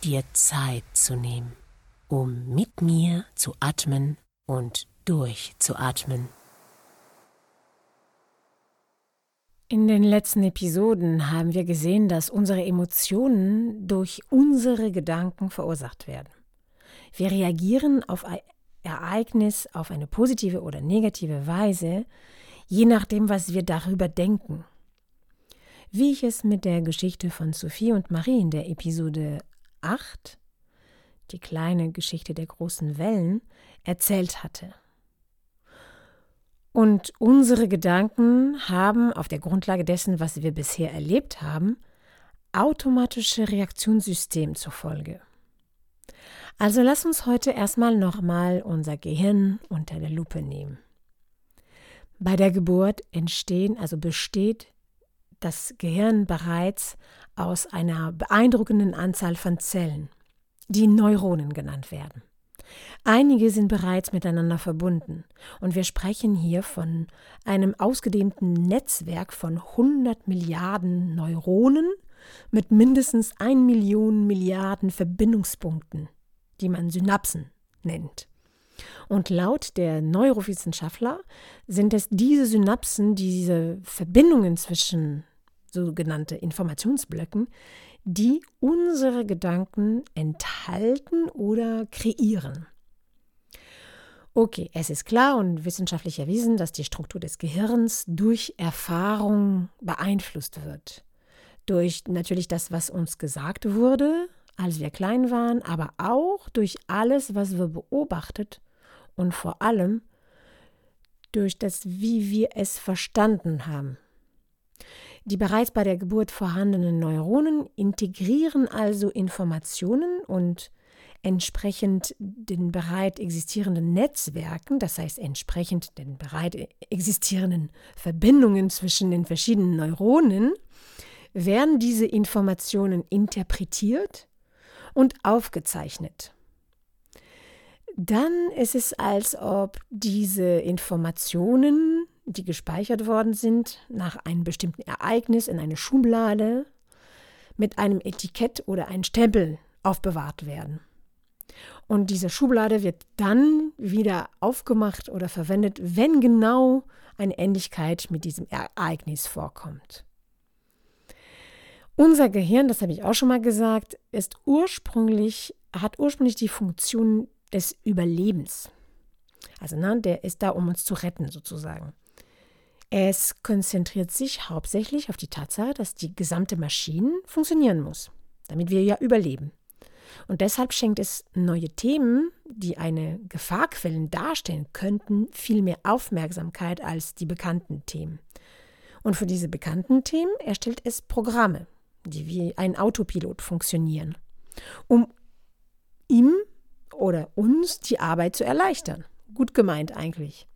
dir Zeit zu nehmen, um mit mir zu atmen und durchzuatmen. In den letzten Episoden haben wir gesehen, dass unsere Emotionen durch unsere Gedanken verursacht werden. Wir reagieren auf ein Ereignis auf eine positive oder negative Weise, je nachdem, was wir darüber denken. Wie ich es mit der Geschichte von Sophie und Marie in der Episode 8, die kleine Geschichte der großen Wellen, erzählt hatte. Und unsere Gedanken haben auf der Grundlage dessen, was wir bisher erlebt haben, automatische Reaktionssystem zur Folge. Also lass uns heute erstmal nochmal unser Gehirn unter der Lupe nehmen. Bei der Geburt entstehen, also besteht das Gehirn bereits aus einer beeindruckenden Anzahl von Zellen, die Neuronen genannt werden. Einige sind bereits miteinander verbunden und wir sprechen hier von einem ausgedehnten Netzwerk von 100 Milliarden Neuronen mit mindestens 1 Million Milliarden Verbindungspunkten, die man Synapsen nennt. Und laut der Neurowissenschaftler sind es diese Synapsen, diese Verbindungen zwischen sogenannte Informationsblöcken, die unsere Gedanken enthalten oder kreieren. Okay, es ist klar und wissenschaftlich erwiesen, dass die Struktur des Gehirns durch Erfahrung beeinflusst wird. Durch natürlich das, was uns gesagt wurde, als wir klein waren, aber auch durch alles, was wir beobachtet und vor allem durch das, wie wir es verstanden haben. Die bereits bei der Geburt vorhandenen Neuronen integrieren also Informationen und entsprechend den bereit existierenden Netzwerken, das heißt entsprechend den bereit existierenden Verbindungen zwischen den verschiedenen Neuronen, werden diese Informationen interpretiert und aufgezeichnet. Dann ist es, als ob diese Informationen die gespeichert worden sind, nach einem bestimmten Ereignis in eine Schublade mit einem Etikett oder einem Stempel aufbewahrt werden. Und diese Schublade wird dann wieder aufgemacht oder verwendet, wenn genau eine Ähnlichkeit mit diesem Ereignis vorkommt. Unser Gehirn, das habe ich auch schon mal gesagt, ist ursprünglich, hat ursprünglich die Funktion des Überlebens. Also ne, der ist da, um uns zu retten sozusagen. Es konzentriert sich hauptsächlich auf die Tatsache, dass die gesamte Maschine funktionieren muss, damit wir ja überleben. Und deshalb schenkt es neue Themen, die eine Gefahrquelle darstellen könnten, viel mehr Aufmerksamkeit als die bekannten Themen. Und für diese bekannten Themen erstellt es Programme, die wie ein Autopilot funktionieren, um ihm oder uns die Arbeit zu erleichtern. Gut gemeint eigentlich.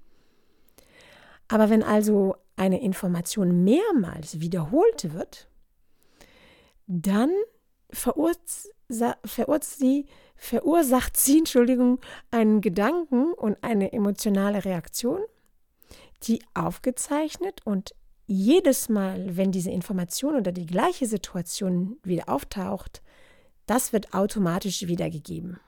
Aber wenn also eine Information mehrmals wiederholt wird, dann verursacht sie, verursacht sie Entschuldigung, einen Gedanken und eine emotionale Reaktion, die aufgezeichnet und jedes Mal, wenn diese Information oder die gleiche Situation wieder auftaucht, das wird automatisch wiedergegeben.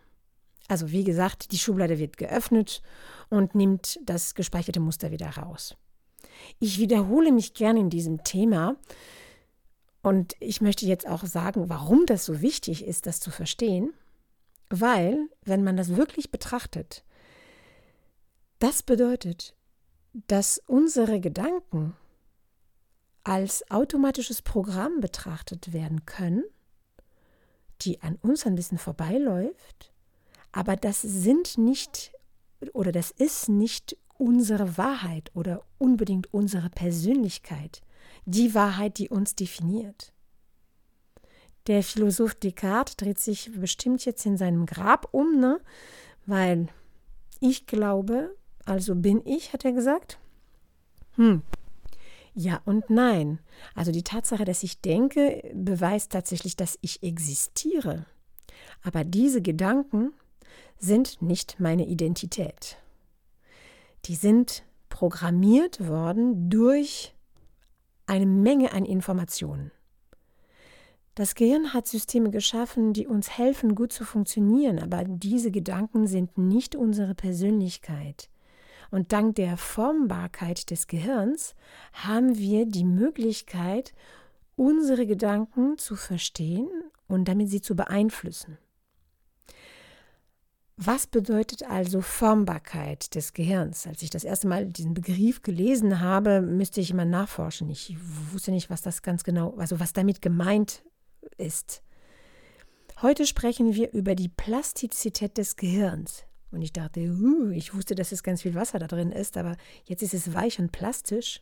Also wie gesagt, die Schublade wird geöffnet und nimmt das gespeicherte Muster wieder raus. Ich wiederhole mich gerne in diesem Thema und ich möchte jetzt auch sagen, warum das so wichtig ist, das zu verstehen, weil, wenn man das wirklich betrachtet, das bedeutet, dass unsere Gedanken als automatisches Programm betrachtet werden können, die an uns ein bisschen vorbeiläuft aber das sind nicht oder das ist nicht unsere Wahrheit oder unbedingt unsere Persönlichkeit, die Wahrheit, die uns definiert. Der Philosoph Descartes dreht sich bestimmt jetzt in seinem Grab um, ne? Weil ich glaube, also bin ich, hat er gesagt. Hm. Ja und nein. Also die Tatsache, dass ich denke, beweist tatsächlich, dass ich existiere. Aber diese Gedanken sind nicht meine Identität. Die sind programmiert worden durch eine Menge an Informationen. Das Gehirn hat Systeme geschaffen, die uns helfen, gut zu funktionieren, aber diese Gedanken sind nicht unsere Persönlichkeit. Und dank der Formbarkeit des Gehirns haben wir die Möglichkeit, unsere Gedanken zu verstehen und damit sie zu beeinflussen. Was bedeutet also Formbarkeit des Gehirns? Als ich das erste Mal diesen Begriff gelesen habe, müsste ich immer nachforschen. Ich wusste nicht, was das ganz genau, also was damit gemeint ist. Heute sprechen wir über die Plastizität des Gehirns. Und ich dachte, uh, ich wusste, dass es ganz viel Wasser da drin ist, aber jetzt ist es weich und plastisch.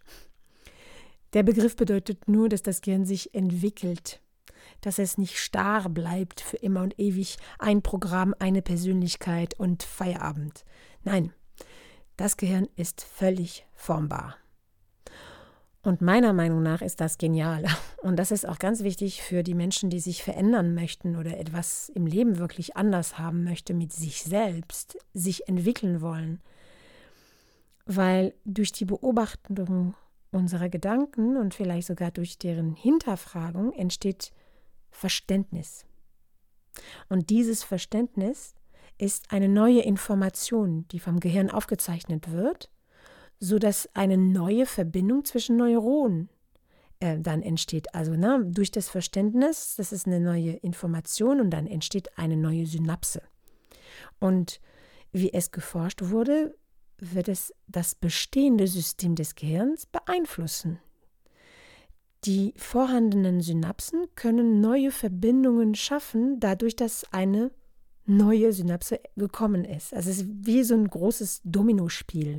Der Begriff bedeutet nur, dass das Gehirn sich entwickelt dass es nicht starr bleibt für immer und ewig ein Programm, eine Persönlichkeit und Feierabend. Nein, das Gehirn ist völlig formbar. Und meiner Meinung nach ist das genial. Und das ist auch ganz wichtig für die Menschen, die sich verändern möchten oder etwas im Leben wirklich anders haben möchte mit sich selbst, sich entwickeln wollen. Weil durch die Beobachtung unserer Gedanken und vielleicht sogar durch deren Hinterfragung entsteht Verständnis. Und dieses Verständnis ist eine neue Information, die vom Gehirn aufgezeichnet wird, sodass eine neue Verbindung zwischen Neuronen äh, dann entsteht. Also ne, durch das Verständnis, das ist eine neue Information und dann entsteht eine neue Synapse. Und wie es geforscht wurde, wird es das bestehende System des Gehirns beeinflussen. Die vorhandenen Synapsen können neue Verbindungen schaffen, dadurch, dass eine neue Synapse gekommen ist. Also es ist wie so ein großes Dominospiel.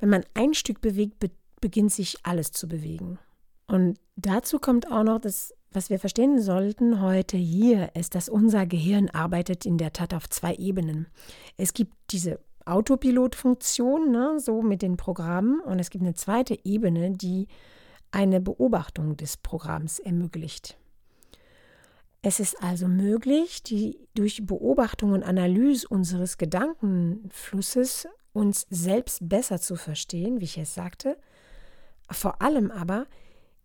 Wenn man ein Stück bewegt, be beginnt sich alles zu bewegen. Und dazu kommt auch noch das, was wir verstehen sollten heute hier, ist, dass unser Gehirn arbeitet in der Tat auf zwei Ebenen. Es gibt diese Autopilot-Funktion, ne, so mit den Programmen, und es gibt eine zweite Ebene, die eine Beobachtung des Programms ermöglicht. Es ist also möglich, die, durch Beobachtung und Analyse unseres Gedankenflusses uns selbst besser zu verstehen, wie ich es sagte, vor allem aber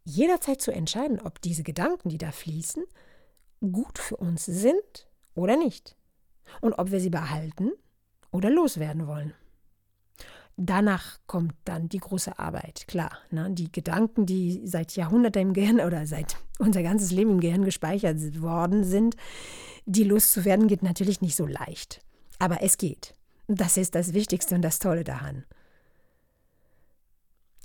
jederzeit zu entscheiden, ob diese Gedanken, die da fließen, gut für uns sind oder nicht. Und ob wir sie behalten oder loswerden wollen. Danach kommt dann die große Arbeit, klar. Ne? Die Gedanken, die seit Jahrhunderten im Gehirn oder seit unser ganzes Leben im Gehirn gespeichert worden sind, die loszuwerden, geht natürlich nicht so leicht. Aber es geht. Das ist das Wichtigste und das Tolle daran.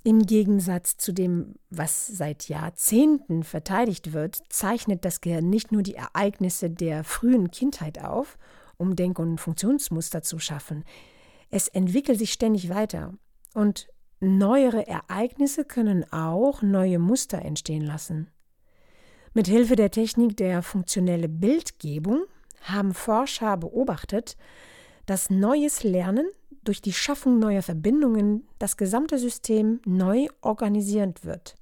Im Gegensatz zu dem, was seit Jahrzehnten verteidigt wird, zeichnet das Gehirn nicht nur die Ereignisse der frühen Kindheit auf, um Denk- und Funktionsmuster zu schaffen. Es entwickelt sich ständig weiter und neuere Ereignisse können auch neue Muster entstehen lassen. Mit Hilfe der Technik der funktionellen Bildgebung haben Forscher beobachtet, dass neues Lernen durch die Schaffung neuer Verbindungen das gesamte System neu organisiert wird.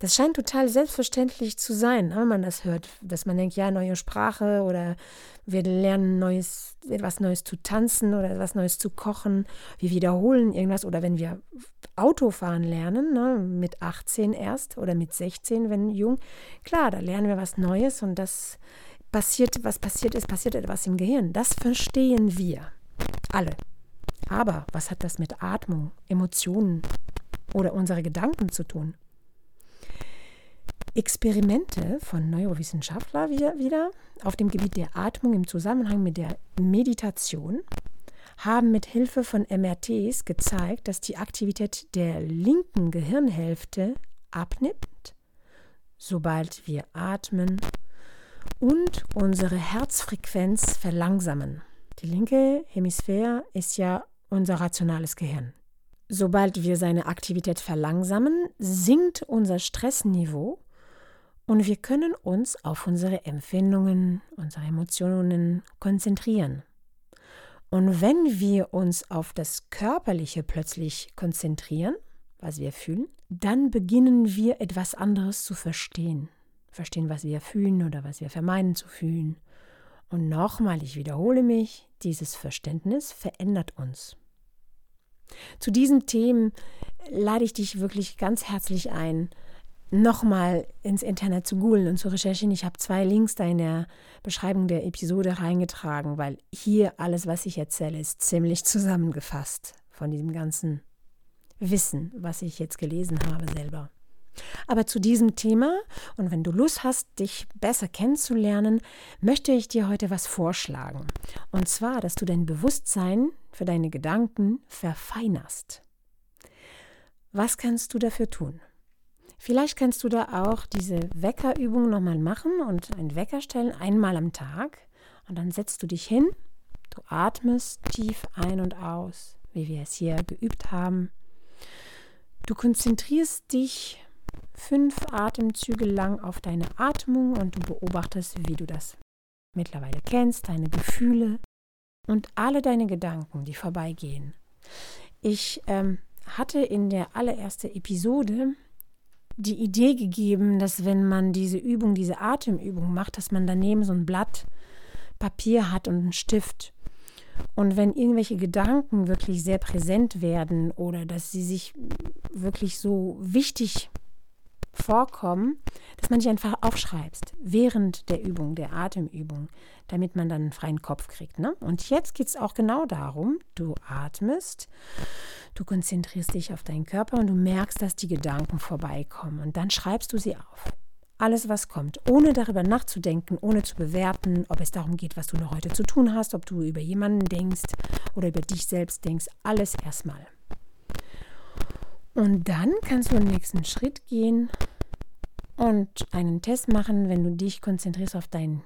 Das scheint total selbstverständlich zu sein, ne, wenn man das hört, dass man denkt, ja, neue Sprache oder wir lernen neues, etwas Neues zu tanzen oder etwas Neues zu kochen, wir wiederholen irgendwas oder wenn wir Autofahren lernen, ne, mit 18 erst oder mit 16, wenn jung, klar, da lernen wir was Neues und das passiert, was passiert ist, passiert etwas im Gehirn. Das verstehen wir alle. Aber was hat das mit Atmung, Emotionen oder unsere Gedanken zu tun? Experimente von Neurowissenschaftlern wieder, auf dem Gebiet der Atmung im Zusammenhang mit der Meditation haben mit Hilfe von MRTs gezeigt, dass die Aktivität der linken Gehirnhälfte abnimmt, sobald wir atmen und unsere Herzfrequenz verlangsamen. Die linke Hemisphäre ist ja unser rationales Gehirn. Sobald wir seine Aktivität verlangsamen, sinkt unser Stressniveau Und wir können uns auf unsere Empfindungen, unsere Emotionen konzentrieren. Und wenn wir uns auf das Körperliche plötzlich konzentrieren, was wir fühlen, dann beginnen wir etwas anderes zu verstehen. Verstehen, was wir fühlen oder was wir vermeiden zu fühlen. Und nochmal, ich wiederhole mich, dieses Verständnis verändert uns. Zu diesen Themen lade ich dich wirklich ganz herzlich ein, nochmal ins Internet zu googeln und zu recherchieren. Ich habe zwei Links da in der Beschreibung der Episode reingetragen, weil hier alles, was ich erzähle, ist ziemlich zusammengefasst von diesem ganzen Wissen, was ich jetzt gelesen habe selber. Aber zu diesem Thema, und wenn du Lust hast, dich besser kennenzulernen, möchte ich dir heute was vorschlagen. Und zwar, dass du dein Bewusstsein für deine Gedanken verfeinerst. Was kannst du dafür tun? Vielleicht kannst du da auch diese Weckerübung nochmal machen und einen Wecker stellen, einmal am Tag. Und dann setzt du dich hin, du atmest tief ein und aus, wie wir es hier geübt haben. Du konzentrierst dich fünf Atemzüge lang auf deine Atmung und du beobachtest, wie du das mittlerweile kennst, deine Gefühle und alle deine Gedanken, die vorbeigehen. Ich ähm, hatte in der allerersten Episode die Idee gegeben, dass wenn man diese Übung, diese Atemübung macht, dass man daneben so ein Blatt Papier hat und einen Stift. Und wenn irgendwelche Gedanken wirklich sehr präsent werden oder dass sie sich wirklich so wichtig vorkommen, dass man sich einfach aufschreibst während der Übung, der Atemübung, damit man dann einen freien Kopf kriegt. Ne? Und jetzt geht es auch genau darum, du atmest, du konzentrierst dich auf deinen Körper und du merkst, dass die Gedanken vorbeikommen und dann schreibst du sie auf. Alles, was kommt, ohne darüber nachzudenken, ohne zu bewerten, ob es darum geht, was du noch heute zu tun hast, ob du über jemanden denkst oder über dich selbst denkst, alles erstmal. Und dann kannst du den nächsten Schritt gehen und einen Test machen, wenn du dich konzentrierst auf deinen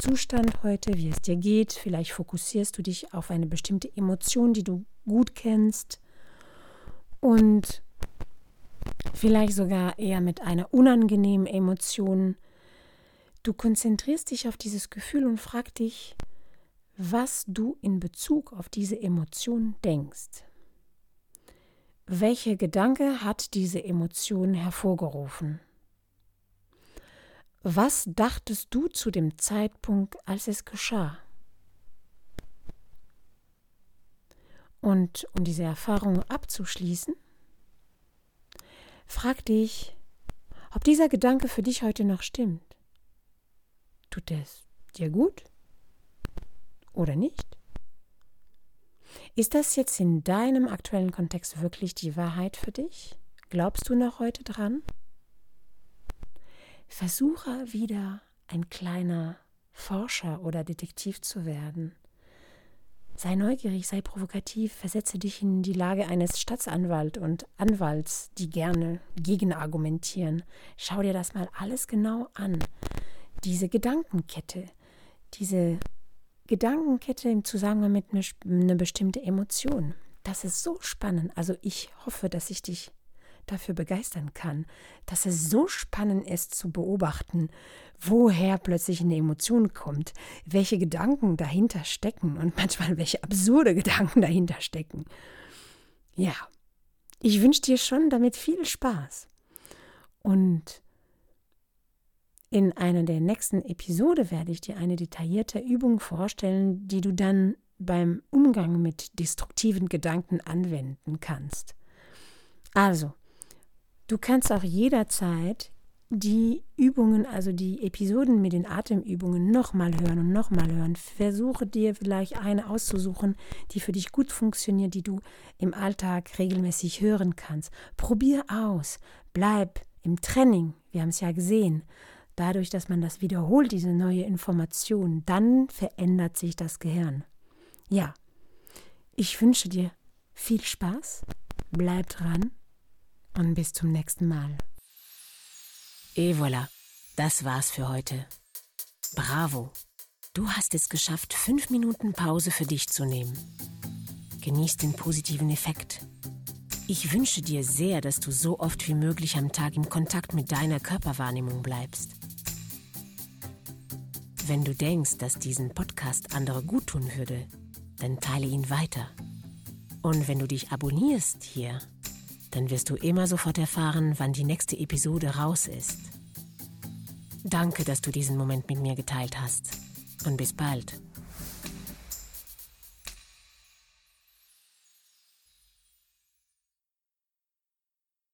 Zustand heute, wie es dir geht. Vielleicht fokussierst du dich auf eine bestimmte Emotion, die du gut kennst. Und vielleicht sogar eher mit einer unangenehmen Emotion. Du konzentrierst dich auf dieses Gefühl und fragst dich, was du in Bezug auf diese Emotion denkst. Welche Gedanke hat diese Emotion hervorgerufen? Was dachtest du zu dem Zeitpunkt, als es geschah? Und um diese Erfahrung abzuschließen, frag dich, ob dieser Gedanke für dich heute noch stimmt. Tut es dir gut oder nicht? Ist das jetzt in deinem aktuellen Kontext wirklich die Wahrheit für dich? Glaubst du noch heute dran? Versuche wieder ein kleiner Forscher oder Detektiv zu werden. Sei neugierig, sei provokativ, versetze dich in die Lage eines Staatsanwalts und Anwalts, die gerne gegenargumentieren. Schau dir das mal alles genau an. Diese Gedankenkette, diese Gedankenkette im Zusammenhang mit einer eine bestimmten Emotion. Das ist so spannend. Also ich hoffe, dass ich dich dafür begeistern kann, dass es so spannend ist zu beobachten, woher plötzlich eine Emotion kommt, welche Gedanken dahinter stecken und manchmal welche absurde Gedanken dahinter stecken. Ja, ich wünsche dir schon damit viel Spaß. Und in einer der nächsten Episode werde ich dir eine detaillierte Übung vorstellen, die du dann beim Umgang mit destruktiven Gedanken anwenden kannst. Also, du kannst auch jederzeit die Übungen, also die Episoden mit den Atemübungen nochmal hören und nochmal hören. Versuche dir vielleicht eine auszusuchen, die für dich gut funktioniert, die du im Alltag regelmäßig hören kannst. Probier aus, bleib im Training, wir haben es ja gesehen dadurch, dass man das wiederholt, diese neue Information, dann verändert sich das Gehirn. Ja, ich wünsche dir viel Spaß, bleib dran und bis zum nächsten Mal. Et voilà, das war's für heute. Bravo, du hast es geschafft, fünf Minuten Pause für dich zu nehmen. Genieß den positiven Effekt Ich wünsche dir sehr, dass du so oft wie möglich am Tag im Kontakt mit deiner Körperwahrnehmung bleibst. Wenn du denkst, dass diesen Podcast andere gut tun würde, dann teile ihn weiter. Und wenn du dich abonnierst hier, dann wirst du immer sofort erfahren, wann die nächste Episode raus ist. Danke, dass du diesen Moment mit mir geteilt hast. Und bis bald.